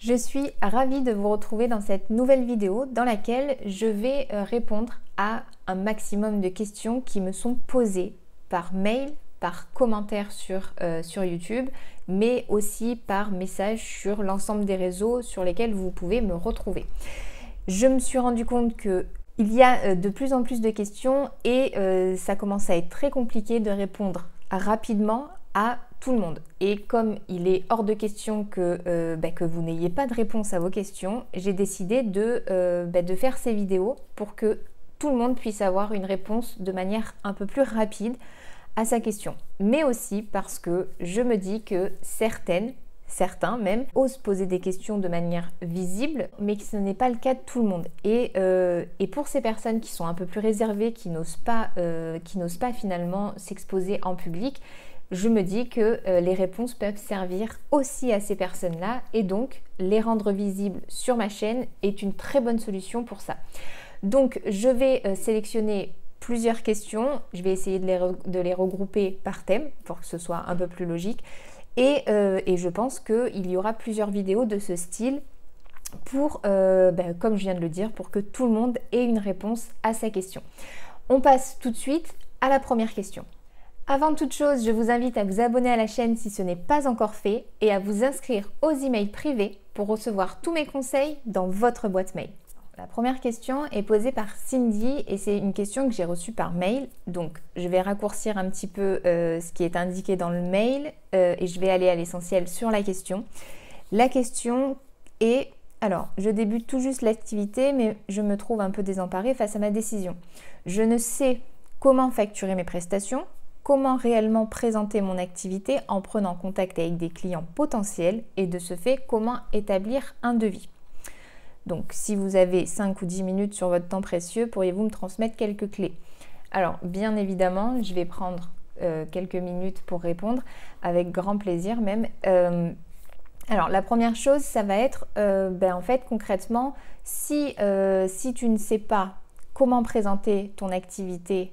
Je suis ravie de vous retrouver dans cette nouvelle vidéo dans laquelle je vais euh, répondre à un maximum de questions qui me sont posées par mail, par commentaire sur, euh, sur YouTube, mais aussi par message sur l'ensemble des réseaux sur lesquels vous pouvez me retrouver. Je me suis rendu compte que il y a euh, de plus en plus de questions et ça commence à être très compliqué de répondre rapidement à tout le monde. Et comme il est hors de question que, euh, bah, vous n'ayez pas de réponse à vos questions, j'ai décidé de, euh, bah, de faire ces vidéos pour que tout le monde puisse avoir une réponse de manière un peu plus rapide à sa question. Mais aussi parce que je me dis que certaines, certains même, osent poser des questions de manière visible, mais que ce n'est pas le cas de tout le monde. Et, euh, et pour ces personnes qui sont un peu plus réservées, qui n'osent pas, qui n'osent pas finalement s'exposer en public, je me dis que euh, les réponses peuvent servir aussi à ces personnes-là et donc les rendre visibles sur ma chaîne est une très bonne solution pour ça. Donc je vais euh, sélectionner plusieurs questions, je vais essayer de les, regrouper par thème pour que ce soit un peu plus logique et, euh, je pense qu'il y aura plusieurs vidéos de ce style pour, ben, comme je viens de le dire, pour que tout le monde ait une réponse à sa question. On passe tout de suite à la première question. Avant toute chose, je vous invite à vous abonner à la chaîne si ce n'est pas encore fait et à vous inscrire aux emails privés pour recevoir tous mes conseils dans votre boîte mail. La première question est posée par Cindy et c'est une question que j'ai reçue par mail. Donc je vais raccourcir un petit peu euh, ce qui est indiqué dans le mail euh, et je vais aller à l'essentiel sur la question. La question est, alors je débute tout juste l'activité mais je me trouve un peu désemparée face à ma décision. Je ne sais comment facturer mes prestations, comment réellement présenter mon activité en prenant contact avec des clients potentiels et de ce fait comment établir un devis. Donc si vous avez 5 ou 10 minutes sur votre temps précieux, pourriez-vous me transmettre quelques clés? Alors bien évidemment, je vais prendre euh, quelques minutes pour répondre avec grand plaisir même. Euh, alors la première chose, ça va être euh, ben, en fait concrètement, si, si tu ne sais pas comment présenter ton activité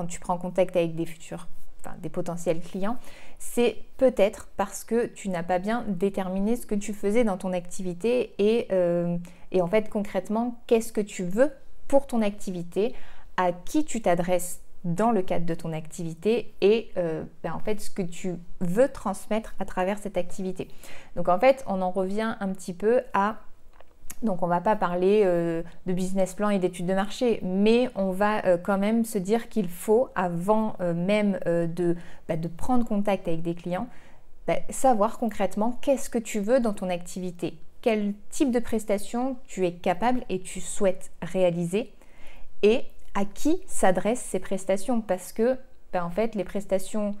quand tu prends contact avec des futurs, enfin des potentiels clients, c'est peut-être parce que tu n'as pas bien déterminé ce que tu faisais dans ton activité et, euh, en fait concrètement qu'est-ce que tu veux pour ton activité, à qui tu t'adresses dans le cadre de ton activité et euh, ben, en fait ce que tu veux transmettre à travers cette activité. Donc en fait on en revient un petit peu à donc on ne va pas parler euh, de business plan et d'études de marché, mais on va euh, quand même se dire qu'il faut, avant euh, même de, bah, de, prendre contact avec des clients, bah, savoir concrètement qu'est-ce que tu veux dans ton activité, quel type de prestations tu es capable et tu souhaites réaliser, et à qui s'adressent ces prestations, parce que bah, en fait les prestations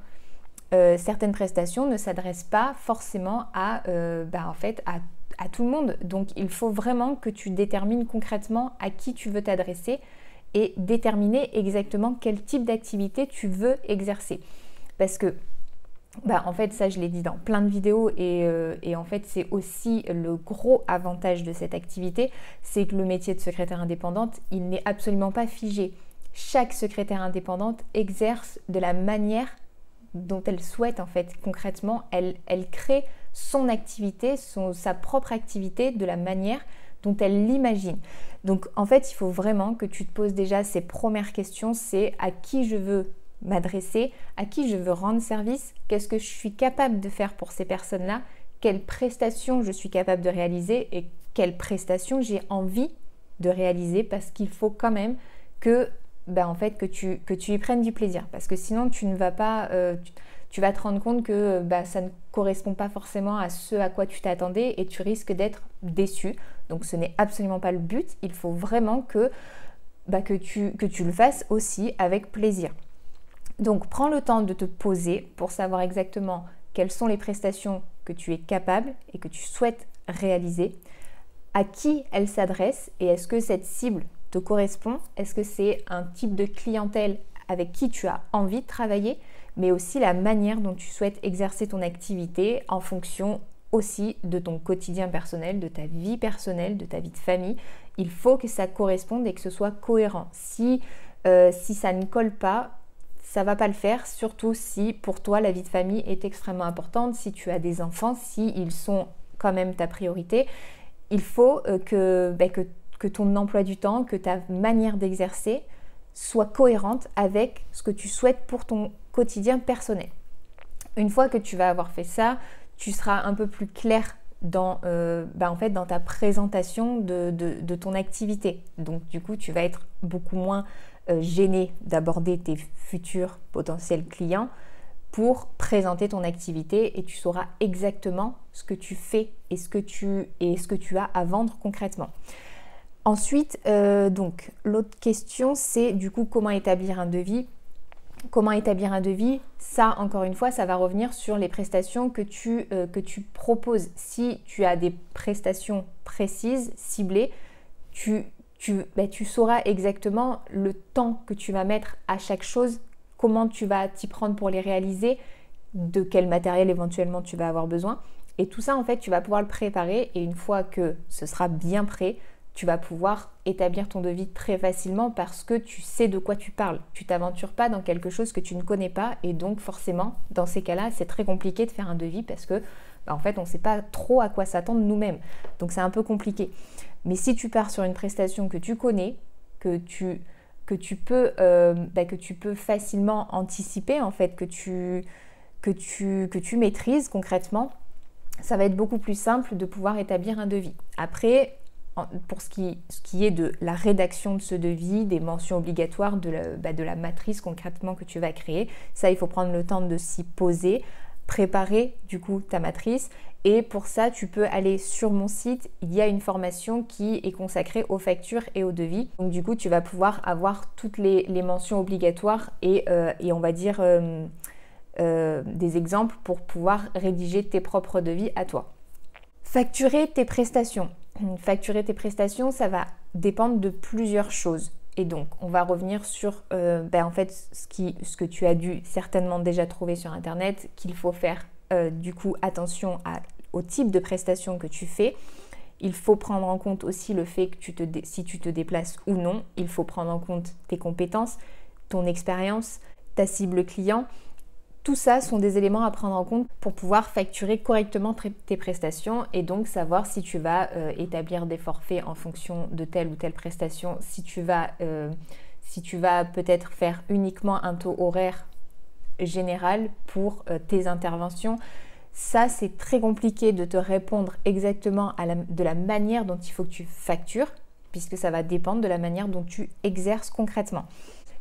certaines prestations ne s'adressent pas forcément à, en à à tout le monde. Donc il faut vraiment que tu détermines concrètement à qui tu veux t'adresser et déterminer exactement quel type d'activité tu veux exercer. Parce que, bah, en fait, ça je l'ai dit dans plein de vidéos et, euh, et en fait c'est aussi le gros avantage de cette activité, c'est que le métier de secrétaire indépendante, il n'est absolument pas figé. Chaque secrétaire indépendante exerce de la manière dont elle souhaite en fait concrètement, elle, elle crée son activité, son, sa propre activité de la manière dont elle l'imagine. Donc en fait, il faut vraiment que tu te poses déjà ces premières questions, c'est à qui je veux m'adresser, à qui je veux rendre service, qu'est-ce que je suis capable de faire pour ces personnes-là, quelles prestations je suis capable de réaliser et quelles prestations j'ai envie de réaliser parce qu'il faut quand même que ben, en fait que tu, que tu y prennes du plaisir parce que sinon tu ne vas pas euh, tu vas te rendre compte que bah, ça ne correspond pas forcément à ce à quoi tu t'attendais et tu risques d'être déçu. Donc ce n'est absolument pas le but. Il faut vraiment que, bah, que, tu, que tu le fasses aussi avec plaisir. Donc prends le temps de te poser pour savoir exactement quelles sont les prestations que tu es capable et que tu souhaites réaliser, à qui elles s'adressent et est-ce que cette cible te correspond, est-ce que c'est un type de clientèle avec qui tu as envie de travailler, mais aussi la manière dont tu souhaites exercer ton activité en fonction aussi de ton quotidien personnel, de ta vie personnelle, de ta vie de famille? Il faut que ça corresponde et que ce soit cohérent. Si, euh, si ça ne colle pas, ça va pas le faire, surtout si pour toi la vie de famille est extrêmement importante, si tu as des enfants, si ils sont quand même ta priorité, il faut que, ben, que, que ton emploi du temps, que ta manière d'exercer soit cohérente avec ce que tu souhaites pour ton quotidien personnel. Une fois que tu vas avoir fait ça, tu seras un peu plus clair dans, euh, bah, en fait, dans ta présentation de, ton activité. Donc du coup, tu vas être beaucoup moins euh, gêné d'aborder tes futurs potentiels clients pour présenter ton activité et tu sauras exactement ce que tu fais et ce que tu, et ce que tu as à vendre concrètement. Ensuite, euh, donc l'autre question, c'est du coup comment établir un devis. Comment établir un devis Ça, encore une fois, ça va revenir sur les prestations que tu, euh, proposes. Si tu as des prestations précises, ciblées, tu, tu, bah, tu sauras exactement le temps que tu vas mettre à chaque chose, comment tu vas t'y prendre pour les réaliser, de quel matériel éventuellement tu vas avoir besoin. Et tout ça, en fait, tu vas pouvoir le préparer et une fois que ce sera bien prêt, tu vas pouvoir établir ton devis très facilement parce que tu sais de quoi tu parles. Tu t'aventures pas dans quelque chose que tu ne connais pas et donc forcément, dans ces cas-là, c'est très compliqué de faire un devis parce que bah, en fait, on ne sait pas trop à quoi s'attendre nous-mêmes. Donc c'est un peu compliqué. Mais si tu pars sur une prestation que tu connais, que tu euh, bah, peux facilement anticiper en fait que tu que tu maîtrises concrètement ça va être beaucoup plus simple de pouvoir établir un devis. Après, pour ce qui, est de la rédaction de ce devis, des mentions obligatoires, de la, bah, de la, matrice concrètement que tu vas créer, ça il faut prendre le temps de s'y poser, préparer du coup ta matrice et pour ça tu peux aller sur mon site, il y a une formation qui est consacrée aux factures et aux devis. Donc du coup tu vas pouvoir avoir toutes les, mentions obligatoires et, euh, et, on va dire euh, euh, des exemples pour pouvoir rédiger tes propres devis à toi. Facturer tes prestations facturer tes prestations, ça va dépendre de plusieurs choses. Et donc, on va revenir sur euh, ben, en fait ce, qui, ce, que tu as dû certainement déjà trouver sur Internet, qu'il faut faire euh, du coup attention au type de prestations que tu fais. Il faut prendre en compte aussi le fait que tu te si tu te déplaces ou non. Il faut prendre en compte tes compétences, ton expérience, ta cible client. Tout ça sont des éléments à prendre en compte pour pouvoir facturer correctement tes prestations et donc savoir si tu vas euh, établir des forfaits en fonction de telle ou telle prestation, si tu vas, euh, peut-être faire uniquement un taux horaire général pour euh, tes interventions. Ça, c'est très compliqué de te répondre exactement de la manière dont il faut que tu factures, puisque ça va dépendre de la manière dont tu exerces concrètement.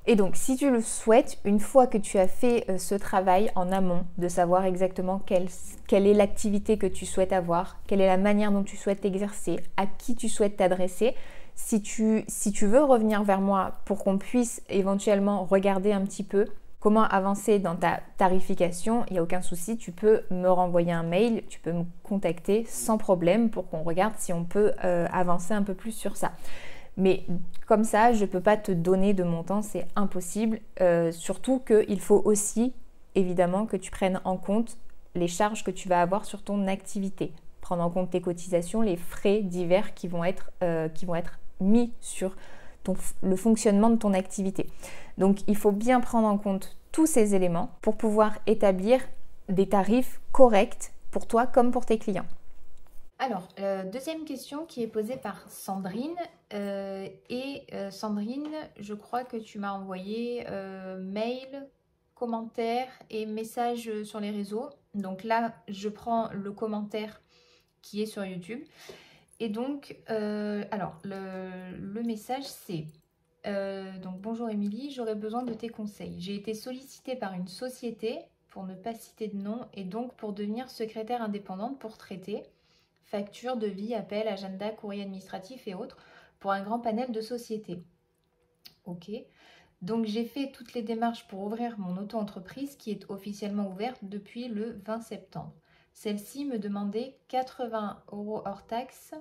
Et donc, si tu le souhaites, une fois que tu as fait euh, ce travail en amont, de savoir exactement quelle, est l'activité que tu souhaites avoir, quelle est la manière dont tu souhaites exercer, à qui tu souhaites t'adresser, si tu, si tu veux revenir vers moi pour qu'on puisse éventuellement regarder un petit peu comment avancer dans ta tarification, il n'y a aucun souci, tu peux me renvoyer un mail, tu peux me contacter sans problème pour qu'on regarde si on peut euh, avancer un peu plus sur ça. Mais comme ça, je ne peux pas te donner de montant, c'est impossible. Euh, surtout qu'il faut aussi, évidemment, que tu prennes en compte les charges que tu vas avoir sur ton activité. Prendre en compte tes cotisations, les frais divers qui vont être, euh, qui vont être mis sur le fonctionnement de ton activité. Donc il faut bien prendre en compte tous ces éléments pour pouvoir établir des tarifs corrects pour toi comme pour tes clients. Alors, euh, deuxième question qui est posée par Sandrine. Euh, et euh, Sandrine, je crois que tu m'as envoyé mail, commentaire et message sur les réseaux. Donc là, je prends le commentaire qui est sur YouTube. Et donc, alors, le, le message c'est... donc bonjour Émilie, j'aurais besoin de tes conseils. J'ai été sollicitée par une société, pour ne pas citer de nom, et donc pour devenir secrétaire indépendante pour traiter factures, devis, appels, agenda, courrier administratif et autres pour un grand panel de sociétés. Ok. Donc j'ai fait toutes les démarches pour ouvrir mon auto-entreprise qui est officiellement ouverte depuis le 20 septembre. Celle-ci me demandait 80 euros hors taxe,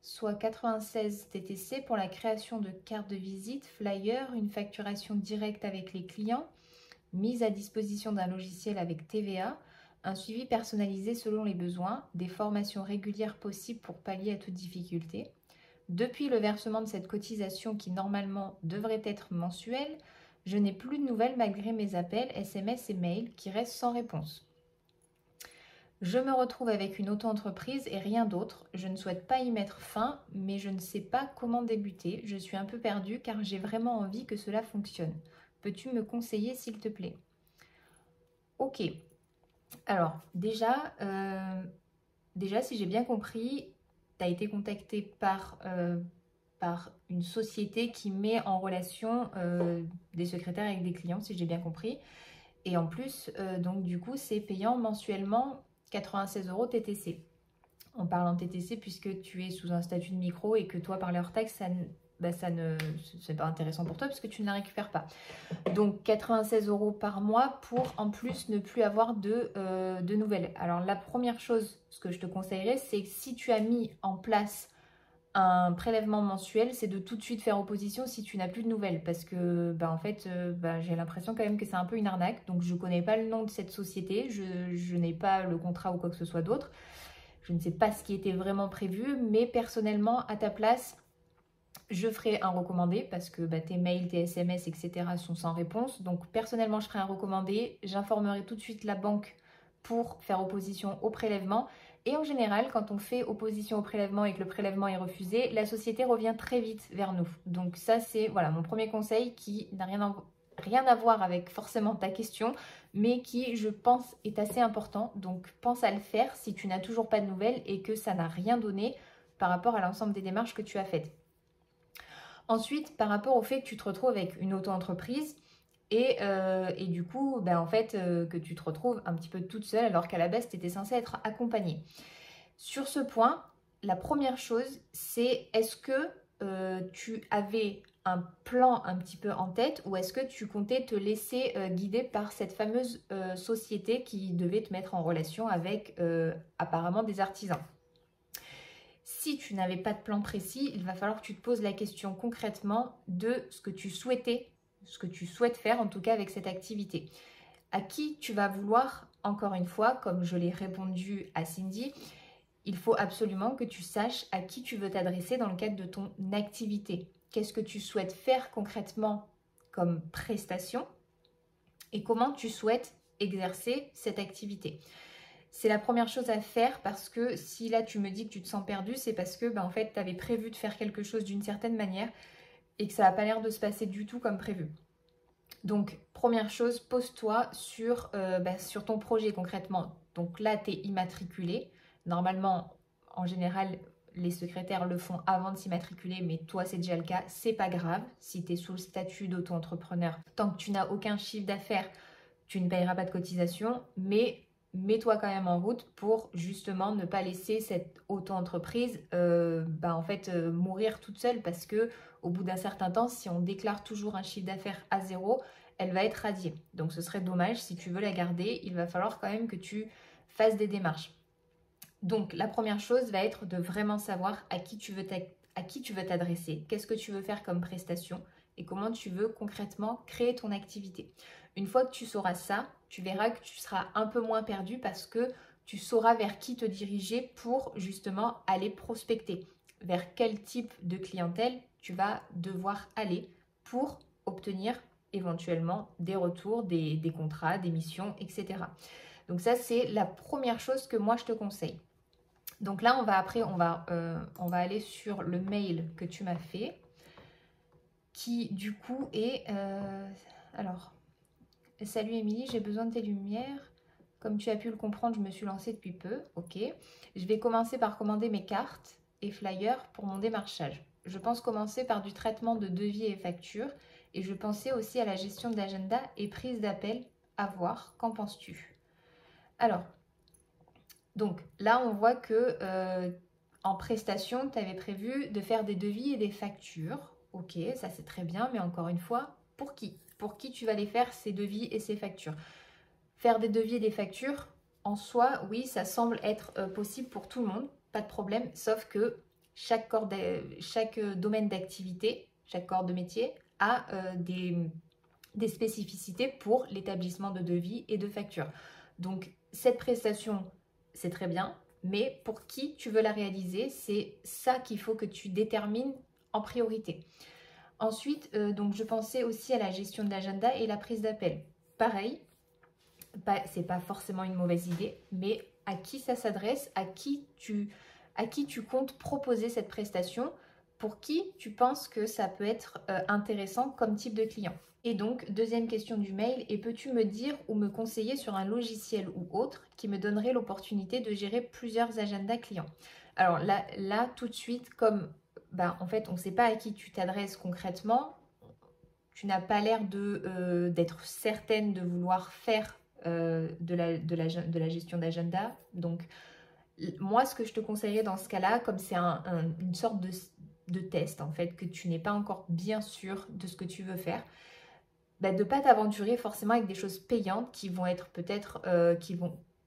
soit 96 TTC pour la création de cartes de visite, flyers, une facturation directe avec les clients, mise à disposition d'un logiciel avec TVA, un suivi personnalisé selon les besoins, des formations régulières possibles pour pallier à toute difficulté. Depuis le versement de cette cotisation qui normalement devrait être mensuelle, je n'ai plus de nouvelles malgré mes appels, SMS et mails qui restent sans réponse. Je me retrouve avec une auto-entreprise et rien d'autre. Je ne souhaite pas y mettre fin, mais je ne sais pas comment débuter. Je suis un peu perdue car j'ai vraiment envie que cela fonctionne. Peux-tu me conseiller s'il te plaît? Ok. Alors, déjà, euh, déjà si j'ai bien compris, tu as été contacté par, euh, par une société qui met en relation euh, des secrétaires avec des clients, si j'ai bien compris. Et en plus, donc du coup, c'est payant mensuellement 96 euros TTC. On parle en TTC puisque tu es sous un statut de micro et que toi, par leur taxe, ça, bah, ça ne c'est pas intéressant pour toi puisque tu ne la récupères pas. Donc 96 euros par mois pour en plus ne plus avoir de, euh, de nouvelles. Alors la première chose, ce que je te conseillerais, c'est que si tu as mis en place un prélèvement mensuel, c'est de tout de suite faire opposition si tu n'as plus de nouvelles. Parce que, bah, en fait, euh, bah, j'ai l'impression quand même que c'est un peu une arnaque. Donc, je ne connais pas le nom de cette société. Je, je n'ai pas le contrat ou quoi que ce soit d'autre. Je ne sais pas ce qui était vraiment prévu. Mais personnellement, à ta place, je ferai un recommandé parce que bah, tes mails, tes SMS, etc. sont sans réponse. Donc personnellement, je ferai un recommandé. J'informerai tout de suite la banque pour faire opposition au prélèvement. Et en général, quand on fait opposition au prélèvement et que le prélèvement est refusé, la société revient très vite vers nous. Donc ça, c'est voilà mon premier conseil qui n'a rien, rien à voir avec forcément ta question, mais qui, je pense, est assez important. Donc pense à le faire si tu n'as toujours pas de nouvelles et que ça n'a rien donné par rapport à l'ensemble des démarches que tu as faites. Ensuite, par rapport au fait que tu te retrouves avec une auto-entreprise et, euh, du coup, ben, en fait, euh, que tu te retrouves un petit peu toute seule alors qu'à la base, tu étais censée être accompagnée. Sur ce point, la première chose, c'est est-ce que euh, tu avais un plan un petit peu en tête ou est-ce que tu comptais te laisser guider par cette fameuse société qui devait te mettre en relation avec apparemment des artisans? Si tu n'avais pas de plan précis, il va falloir que tu te poses la question concrètement de ce que tu souhaitais, ce que tu souhaites faire en tout cas avec cette activité. À qui tu vas vouloir, encore une fois, comme je l'ai répondu à Cindy, il faut absolument que tu saches à qui tu veux t'adresser dans le cadre de ton activité. Qu'est-ce que tu souhaites faire concrètement comme prestation et comment tu souhaites exercer cette activité c'est la première chose à faire parce que si là tu me dis que tu te sens perdu, c'est parce que ben, en fait tu avais prévu de faire quelque chose d'une certaine manière et que ça n'a pas l'air de se passer du tout comme prévu. Donc première chose, pose-toi sur, euh, sur ton projet concrètement. Donc là tu es immatriculé. Normalement, en général, les secrétaires le font avant de s'immatriculer, mais toi c'est déjà le cas, c'est pas grave si tu es sous le statut d'auto-entrepreneur. Tant que tu n'as aucun chiffre d'affaires, tu ne payeras pas de cotisation, mais mets-toi quand même en route pour justement ne pas laisser cette auto-entreprise euh, bah, en fait euh, mourir toute seule parce que au bout d'un certain temps, si on déclare toujours un chiffre d'affaires à zéro, elle va être radiée. Donc ce serait dommage, si tu veux la garder, il va falloir quand même que tu fasses des démarches. Donc la première chose va être de vraiment savoir à qui tu veux t'adresser, qu'est-ce que tu veux faire comme prestation et comment tu veux concrètement créer ton activité. Une fois que tu sauras ça, tu verras que tu seras un peu moins perdu parce que tu sauras vers qui te diriger pour justement aller prospecter, vers quel type de clientèle tu vas devoir aller pour obtenir éventuellement des retours, des, contrats, des missions, etc. Donc ça, c'est la première chose que moi, je te conseille. Donc là, on va après, on va, euh, aller sur le mail que tu m'as fait, qui du coup est... Euh, alors, Salut Émilie, j'ai besoin de tes lumières. Comme tu as pu le comprendre, je me suis lancée depuis peu. Ok. Je vais commencer par commander mes cartes et flyers pour mon démarchage. Je pense commencer par du traitement de devis et factures. Et je pensais aussi à la gestion d'agenda et prise d'appel. À voir, qu'en penses-tu? Alors, donc là, on voit que euh, en prestation, tu avais prévu de faire des devis et des factures. Ok, ça c'est très bien, mais encore une fois, pour qui? Pour qui tu vas les faire, ces devis et ces factures. Faire des devis et des factures, en soi, oui, ça semble être euh, possible pour tout le monde, pas de problème, sauf que chaque, euh, domaine d'activité, chaque corps de métier a euh, des spécificités pour l'établissement de devis et de factures. Donc, cette prestation, c'est très bien, mais pour qui tu veux la réaliser, c'est ça qu'il faut que tu détermines en priorité. Ensuite, euh, donc je pensais aussi à la gestion de l'agenda et la prise d'appel. Pareil, c'est pas forcément une mauvaise idée, mais à qui ça s'adresse, à qui tu comptes proposer cette prestation, pour qui tu penses que ça peut être euh, intéressant comme type de client. Et donc, deuxième question du mail, et peux-tu me dire ou me conseiller sur un logiciel ou autre qui me donnerait l'opportunité de gérer plusieurs agendas clients? Alors là, tout de suite, comme bah, en fait, on ne sait pas à qui tu t'adresses concrètement, tu n'as pas l'air euh, d'être certaine de vouloir faire euh, de, la, gestion d'agenda. Donc, moi, ce que je te conseillerais dans ce cas-là, comme c'est une sorte de, test, en fait, que tu n'es pas encore bien sûr de ce que tu veux faire, bah, de ne pas t'aventurer forcément avec des choses payantes qui vont être peut-être, euh,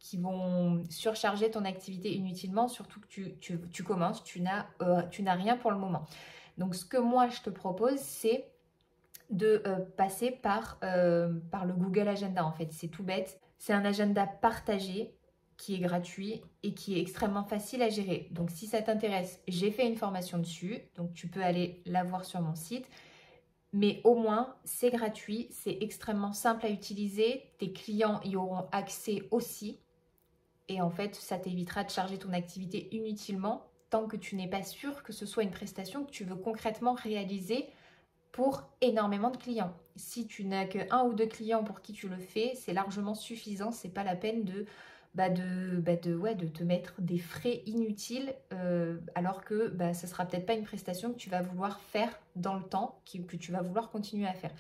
qui vont surcharger ton activité inutilement, surtout que tu, commences, tu n'as euh, rien pour le moment. Donc, ce que moi, je te propose, c'est de euh, passer par, par le Google Agenda, en fait. C'est tout bête. C'est un agenda partagé qui est gratuit et qui est extrêmement facile à gérer. Donc si ça t'intéresse, j'ai fait une formation dessus, donc tu peux aller la voir sur mon site. Mais au moins, c'est gratuit, c'est extrêmement simple à utiliser, tes clients y auront accès aussi. Et en fait, ça t'évitera de charger ton activité inutilement tant que tu n'es pas sûr que ce soit une prestation que tu veux concrètement réaliser pour énormément de clients. Si tu n'as que un ou deux clients pour qui tu le fais, c'est largement suffisant, c'est pas la peine de bah bah te mettre des frais inutiles euh, alors que bah, ce sera peut-être pas une prestation que tu vas vouloir faire dans le temps, que tu vas vouloir continuer à faire.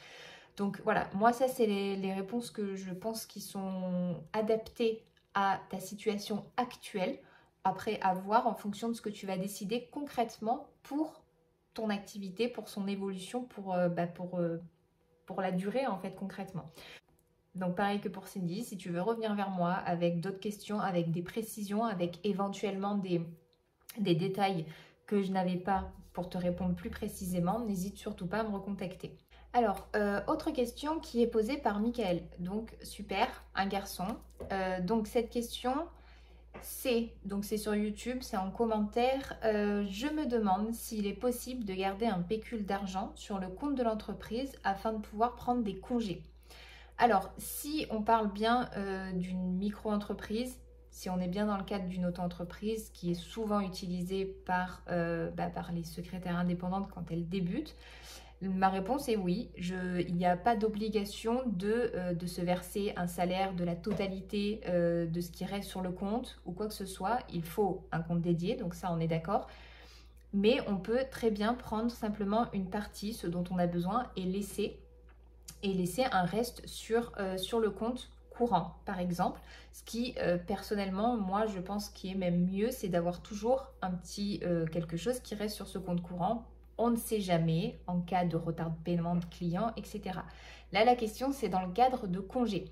Donc voilà, moi ça c'est les, réponses que je pense qui sont adaptées à ta situation actuelle. Après, à voir en fonction de ce que tu vas décider concrètement pour ton activité, pour son évolution, pour, euh, bah, euh, pour la durée en fait concrètement. Donc pareil que pour Cindy, si tu veux revenir vers moi avec d'autres questions, avec des précisions, avec éventuellement des, des détails que je n'avais pas pour te répondre plus précisément, n'hésite surtout pas à me recontacter. Alors, euh, autre question qui est posée par Michael. Donc, super, un garçon. Euh, donc, cette question, c'est, donc c'est sur YouTube, c'est en commentaire. Euh, je me demande s'il est possible de garder un pécule d'argent sur le compte de l'entreprise afin de pouvoir prendre des congés. Alors, si on parle bien d'une micro-entreprise, si on est bien dans le cadre d'une auto-entreprise qui est souvent utilisée par, bah, par les secrétaires indépendantes quand elles débutent, ma réponse est oui. il n'y a pas d'obligation de, euh, de, se verser un salaire de la totalité de ce qui reste sur le compte ou quoi que ce soit. Il faut un compte dédié, donc ça on est d'accord. Mais on peut très bien prendre simplement une partie, ce dont on a besoin, et laisser et laisser un reste sur, euh, le compte courant, par exemple. Ce qui, euh, personnellement, moi, je pense qui est même mieux, c'est d'avoir toujours un petit euh, quelque chose qui reste sur ce compte courant. On ne sait jamais en cas de retard de paiement de clients, etc. Là, la question, c'est dans le cadre de congés.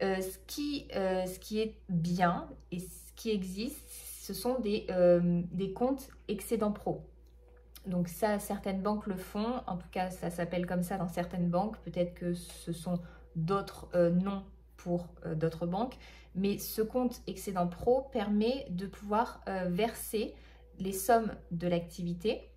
ce, qui, ce qui est bien et ce qui existe, ce sont des, des comptes excédent pro. Donc ça, certaines banques le font, en tout cas ça s'appelle comme ça dans certaines banques, peut-être que ce sont d'autres euh, noms pour euh, d'autres banques, mais ce compte excédent pro permet de pouvoir euh, verser les sommes de l'activité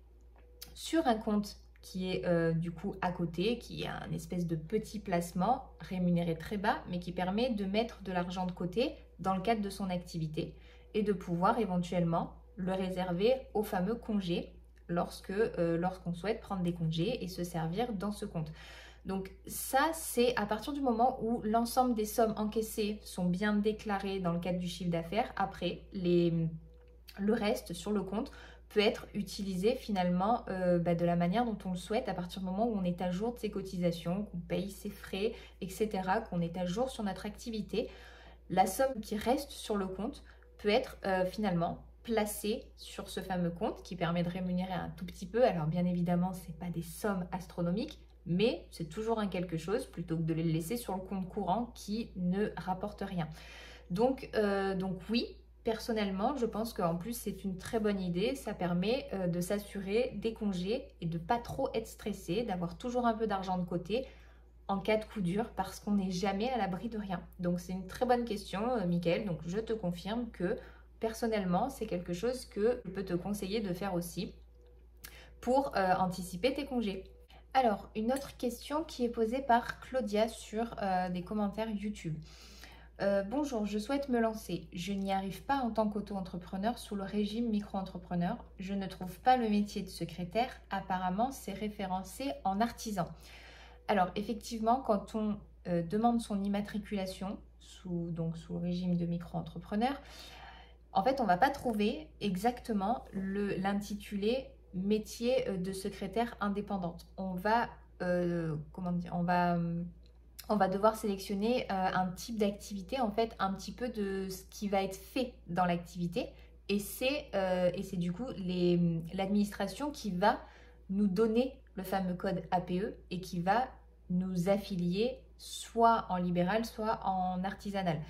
sur un compte qui est du coup à côté, qui est un espèce de petit placement rémunéré très bas, mais qui permet de mettre de l'argent de côté dans le cadre de son activité et de pouvoir éventuellement le réserver au fameux congé euh, lorsqu'on souhaite prendre des congés et se servir dans ce compte. Donc ça, c'est à partir du moment où l'ensemble des sommes encaissées sont bien déclarées dans le cadre du chiffre d'affaires. Après, le reste sur le compte peut être utilisé finalement euh, bah, de la manière dont on le souhaite à partir du moment où on est à jour de ses cotisations, qu'on paye ses frais, etc., qu'on est à jour sur notre activité. La somme qui reste sur le compte peut être euh, finalement placé sur ce fameux compte qui permet de rémunérer un tout petit peu. Alors bien évidemment, ce n'est pas des sommes astronomiques, mais c'est toujours un quelque chose plutôt que de les laisser sur le compte courant qui ne rapporte rien. Donc, euh, donc oui, personnellement, je pense qu'en plus c'est une très bonne idée. Ça permet euh, de s'assurer des congés et de pas trop être stressé, d'avoir toujours un peu d'argent de côté en cas de coup dur parce qu'on n'est jamais à l'abri de rien. Donc c'est une très bonne question, euh, Mickaël. Donc je te confirme que personnellement, c'est quelque chose que je peux te conseiller de faire aussi pour euh, anticiper tes congés. Alors, une autre question qui est posée par Claudia sur des commentaires YouTube. Euh, bonjour, je souhaite me lancer. Je n'y arrive pas en tant qu'auto-entrepreneur sous le régime micro-entrepreneur. Je ne trouve pas le métier de secrétaire. Apparemment, c'est référencé en artisan. Alors, effectivement, quand on euh, demande son immatriculation sous, donc, sous le régime de micro-entrepreneur, en fait, on ne va pas trouver exactement l'intitulé métier euh, de secrétaire indépendante. On va, comment dire, on va on va devoir sélectionner euh, un type d'activité, en fait, un petit peu de ce qui va être fait dans l'activité. Et c'est euh, du coup l'administration qui va nous donner le fameux code APE et qui va nous affilier soit en libéral, soit en artisanal.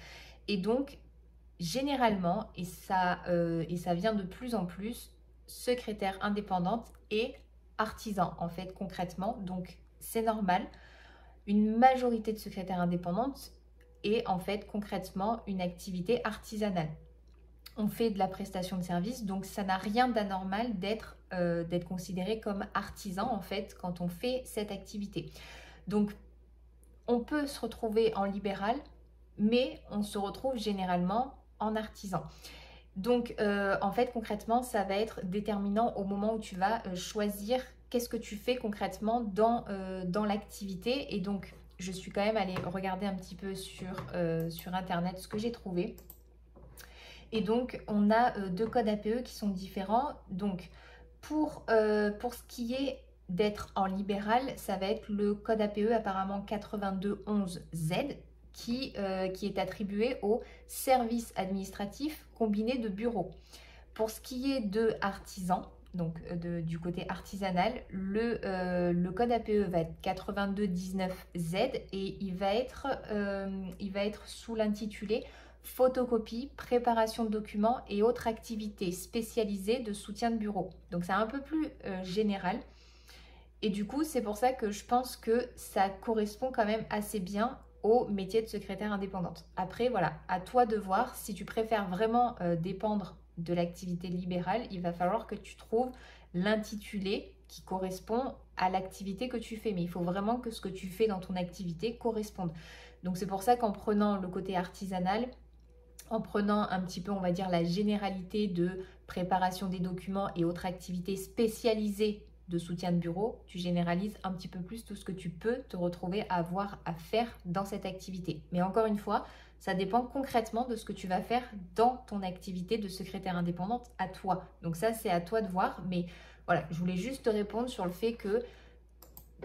Et donc, généralement, et ça, euh, et ça vient de plus en plus, secrétaire indépendante et artisan, en fait, concrètement. Donc, c'est normal une majorité de secrétaires indépendantes est en fait concrètement une activité artisanale. On fait de la prestation de service, donc ça n'a rien d'anormal d'être euh, considéré comme artisan en fait quand on fait cette activité. Donc on peut se retrouver en libéral, mais on se retrouve généralement en artisan. Donc euh, en fait concrètement ça va être déterminant au moment où tu vas euh, choisir qu'est-ce que tu fais concrètement dans, euh, dans l'activité. Et donc, je suis quand même allée regarder un petit peu sur, euh, sur Internet ce que j'ai trouvé. Et donc, on a euh, deux codes APE qui sont différents. Donc, pour, pour ce qui est d'être en libéral, ça va être le code APE apparemment 8211Z qui, qui est attribué au service administratif combiné de bureaux. Pour ce qui est de artisan, donc euh, du côté artisanal, le, euh, code APE va être 8219Z et il va être, euh, il va être sous l'intitulé photocopie, préparation de documents et autres activités spécialisées de soutien de bureau. Donc c'est un peu plus général. Et du coup, c'est pour ça que je pense que ça correspond quand même assez bien au métier de secrétaire indépendante. Après, voilà, à toi de voir si tu préfères vraiment dépendre de l'activité libérale, il va falloir que tu trouves l'intitulé qui correspond à l'activité que tu fais. Mais il faut vraiment que ce que tu fais dans ton activité corresponde. Donc c'est pour ça qu'en prenant le côté artisanal, en prenant un petit peu, on va dire, la généralité de préparation des documents et autres activités spécialisées de soutien de bureau, tu généralises un petit peu plus tout ce que tu peux te retrouver à avoir à faire dans cette activité. Mais encore une fois, ça dépend concrètement de ce que tu vas faire dans ton activité de secrétaire indépendante à toi. Donc ça, c'est à toi de voir. Mais voilà, je voulais juste te répondre sur le fait que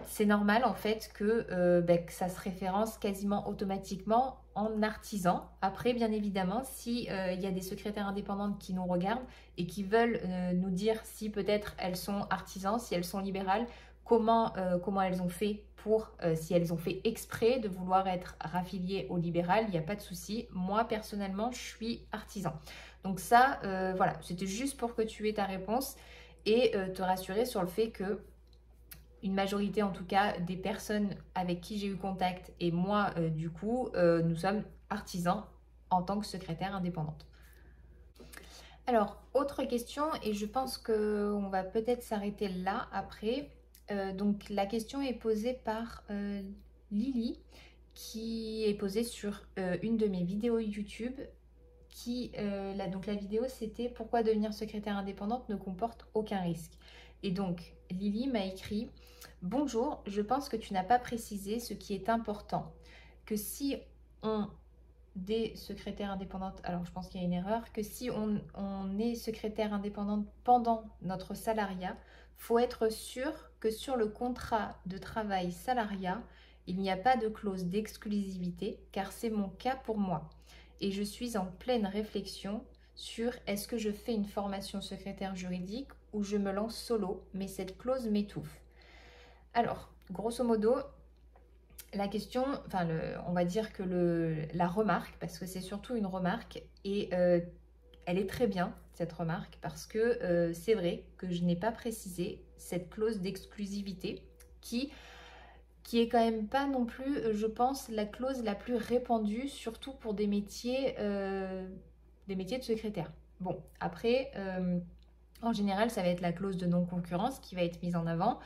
c'est normal en fait que, euh, ben, ça se référence quasiment automatiquement en artisan. Après, bien évidemment, s'il euh, y a des secrétaires indépendantes qui nous regardent et qui veulent euh, nous dire si peut-être elles sont artisans, si elles sont libérales, comment, comment elles ont fait pour, si elles ont fait exprès de vouloir être raffiliées au libéral, il n'y a pas de souci. Moi, personnellement, je suis artisan. Donc ça, voilà, c'était juste pour que tu aies ta réponse et te rassurer sur le fait que une majorité en tout cas des personnes avec qui j'ai eu contact et moi euh, du coup, euh, nous sommes artisans en tant que secrétaire indépendante. Alors, autre question, et je pense qu'on va peut-être s'arrêter là après. Euh, donc, la question est posée par Lily, qui est posée sur une de mes vidéos YouTube. Qui, la, donc la vidéo c'était pourquoi devenir secrétaire indépendante ne comporte aucun risque. Et donc, Lily m'a écrit Bonjour, je pense que tu n'as pas précisé ce qui est important. Que si on des secrétaires indépendantes, alors je pense qu'il y a une erreur, que si on, on, est secrétaire indépendante pendant notre salariat, faut être sûr que sur le contrat de travail salariat, il n'y a pas de clause d'exclusivité, car c'est mon cas pour moi. Et je suis en pleine réflexion sur est-ce que je fais une formation secrétaire juridique ou je me lance solo, mais cette clause m'étouffe. Alors, grosso modo, la question, enfin, on va dire que le, la remarque, parce que c'est surtout une remarque, et euh, elle est très bien, cette remarque, parce que euh, c'est vrai que je n'ai pas précisé cette clause d'exclusivité qui, est quand même pas non plus, je pense, la clause la plus répandue, surtout pour des métiers, euh, des métiers de secrétaire. Bon, après, en général, ça va être la clause de non-concurrence qui va être mise en avant.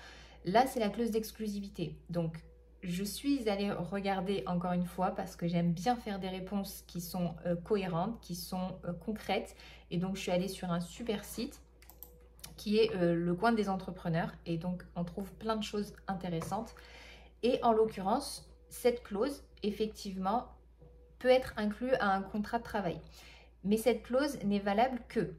Là, c'est la clause d'exclusivité. Donc, je suis allée regarder encore une fois parce que j'aime bien faire des réponses qui sont euh, cohérentes, qui sont euh, concrètes. Et donc, je suis allée sur un super site qui est euh, le coin des entrepreneurs. Et donc, on trouve plein de choses intéressantes. Et en l'occurrence, cette clause, effectivement, peut être inclue à un contrat de travail. Mais cette clause n'est valable que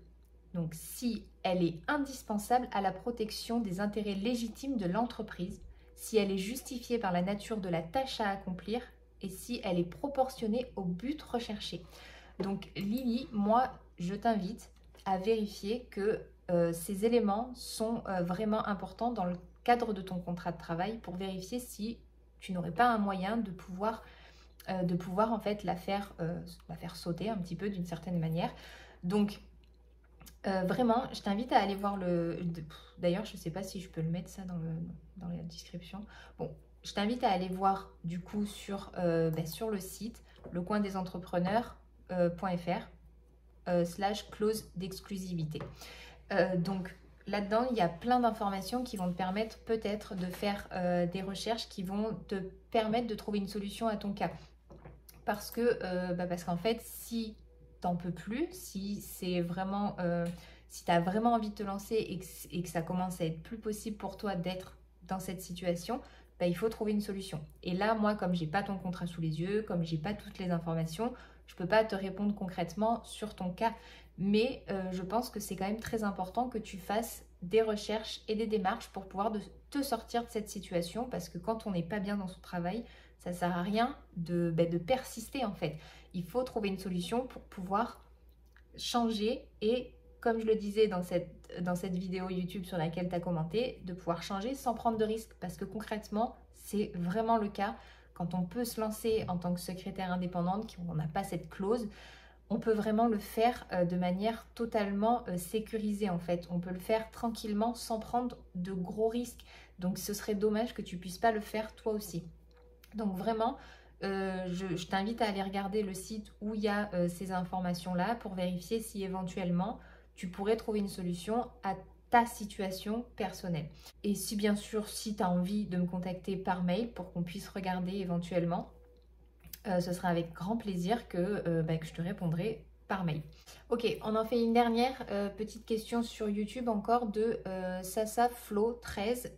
donc si elle est indispensable à la protection des intérêts légitimes de l'entreprise, si elle est justifiée par la nature de la tâche à accomplir et si elle est proportionnée au but recherché. Donc Lily, moi, je t'invite à vérifier que euh, ces éléments sont euh, vraiment importants dans le cadre de ton contrat de travail pour vérifier si tu n'aurais pas un moyen de pouvoir, euh, de pouvoir en fait la faire, sauter un petit peu d'une certaine manière. Donc vraiment, je t'invite à aller voir le... D'ailleurs, je ne sais pas si je peux le mettre ça dans, le, dans la description. Bon, je t'invite à aller voir du coup sur, euh, ben, sur le site lecoindesentrepreneurs.fr euh, slash clause d'exclusivité. donc là-dedans, il y a plein d'informations qui vont te permettre peut-être de faire des recherches qui vont te permettre de trouver une solution à ton cas. Parce que, bah, parce qu'en fait, si t'en peux plus, si c'est vraiment, euh, si tu as vraiment envie de te lancer et que, ça commence à être plus possible pour toi d'être dans cette situation, bah, il faut trouver une solution. Et là, moi, comme j'ai pas ton contrat sous les yeux, comme j'ai pas toutes les informations, je peux pas te répondre concrètement sur ton cas. Mais euh, je pense que c'est quand même très important que tu fasses des recherches et des démarches pour pouvoir te sortir de cette situation parce que quand on n'est pas bien dans son travail, ça sert à rien de, bah, de persister en fait. Il faut trouver une solution pour pouvoir changer et, comme je le disais dans cette, dans cette vidéo YouTube sur laquelle tu as commenté, de pouvoir changer sans prendre de risques. Parce que concrètement, c'est vraiment le cas. Quand on peut se lancer en tant que secrétaire indépendante, on n'a pas cette clause, on peut vraiment le faire euh, de manière totalement euh, sécurisée en fait. On peut le faire tranquillement sans prendre de gros risques. Donc ce serait dommage que tu puisses pas le faire toi aussi. Donc vraiment, euh, je, t'invite à aller regarder le site où il y a ces informations-là pour vérifier si éventuellement tu pourrais trouver une solution à ta situation personnelle. Et si bien sûr, si tu as envie de me contacter par mail pour qu'on puisse regarder éventuellement, euh, ce sera avec grand plaisir que, bah, que, je te répondrai par mail. Ok, on en fait une dernière petite question sur YouTube encore de Sasa Flo 13.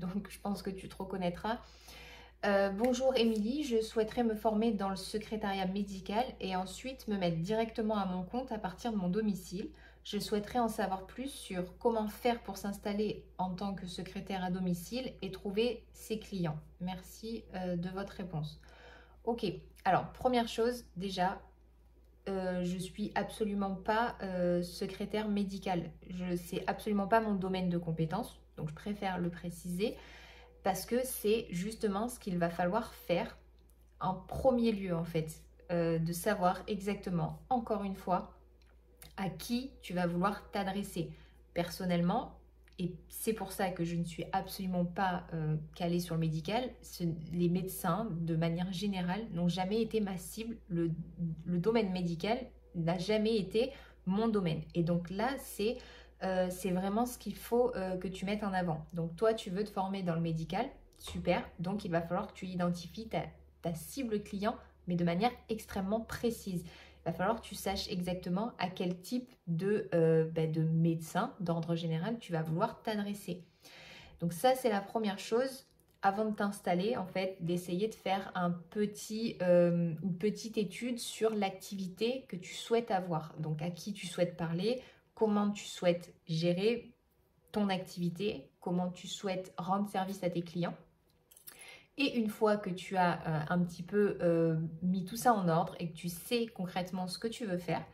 donc je pense que tu te reconnaîtras. Euh, bonjour Émilie, je souhaiterais me former dans le secrétariat médical et ensuite me mettre directement à mon compte à partir de mon domicile. Je souhaiterais en savoir plus sur comment faire pour s'installer en tant que secrétaire à domicile et trouver ses clients. Merci euh, de votre réponse. Ok, alors première chose, déjà, euh, je suis absolument pas secrétaire médical. Je sais absolument pas mon domaine de compétence, donc je préfère le préciser parce que c'est justement ce qu'il va falloir faire en premier lieu en fait, euh, de savoir exactement, encore une fois, à qui tu vas vouloir t'adresser personnellement. Et c'est pour ça que je ne suis absolument pas euh, calée sur le médical. les médecins, de manière générale, n'ont jamais été ma cible. Le, domaine médical n'a jamais été mon domaine. Et donc là, c'est euh, vraiment ce qu'il faut euh, que tu mettes en avant. Donc toi, tu veux te former dans le médical, super. Donc il va falloir que tu identifies ta, cible client, mais de manière extrêmement précise. Va falloir que tu saches exactement à quel type de, euh, bah, de médecin d'ordre général tu vas vouloir t'adresser. Donc ça, c'est la première chose avant de t'installer, en fait, d'essayer de faire un petit, une petite étude sur l'activité que tu souhaites avoir. Donc, à qui tu souhaites parler, comment tu souhaites gérer ton activité, comment tu souhaites rendre service à tes clients. Et une fois que tu as euh, un petit peu euh, mis tout ça en ordre et que tu sais concrètement ce que tu veux faire,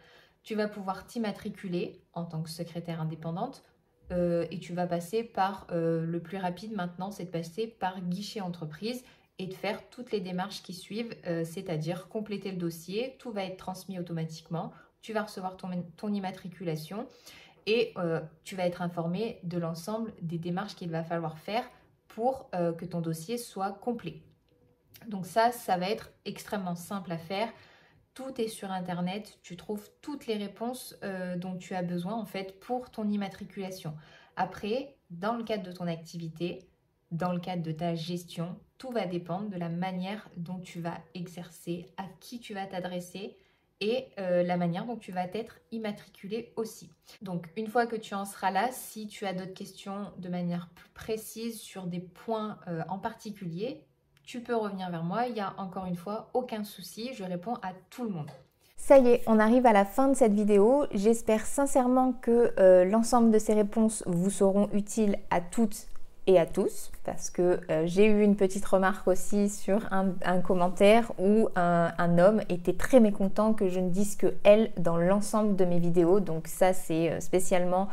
tu vas pouvoir t'immatriculer en tant que secrétaire indépendante euh, et tu vas passer par le plus rapide maintenant, c'est de passer par guichet entreprise et de faire toutes les démarches qui suivent, c'est-à-dire compléter le dossier, tout va être transmis automatiquement, tu vas recevoir ton, immatriculation et tu vas être informé de l'ensemble des démarches qu'il va falloir faire pour euh, que ton dossier soit complet. Donc ça, ça va être extrêmement simple à faire. Tout est sur Internet. Tu trouves toutes les réponses euh, dont tu as besoin en fait pour ton immatriculation. Après, dans le cadre de ton activité, dans le cadre de ta gestion. Tout va dépendre de la manière dont tu vas exercer, à qui tu vas t'adresser et euh, la manière dont tu vas être immatriculé aussi. Donc une fois que tu en seras là, si tu as d'autres questions de manière plus précise sur des points euh, en particulier, tu peux revenir vers moi. Il n'y a encore une fois aucun souci, je réponds à tout le monde. Ça y est, on arrive à la fin de cette vidéo. J'espère sincèrement que euh, l'ensemble de ces réponses vous seront utiles à toutes et à tous, parce que euh, j'ai eu une petite remarque aussi sur un, commentaire où un, homme était très mécontent que je ne dise que elle dans l'ensemble de mes vidéos. Donc ça, c'est euh, spécialement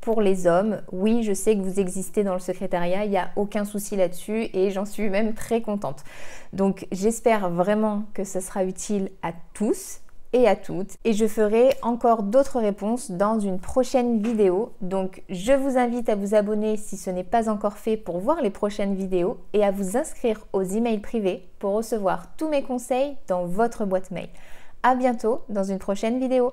pour les hommes. Oui, je sais que vous existez dans le secrétariat, il n'y a aucun souci là-dessus et j'en suis même très contente. Donc j'espère vraiment que ce sera utile à tous et à toutes. Et je ferai encore d'autres réponses dans une prochaine vidéo. Donc je vous invite à vous abonner si ce n'est pas encore fait pour voir les prochaines vidéos et à vous inscrire aux emails privés pour recevoir tous mes conseils dans votre boîte mail. À bientôt dans une prochaine vidéo.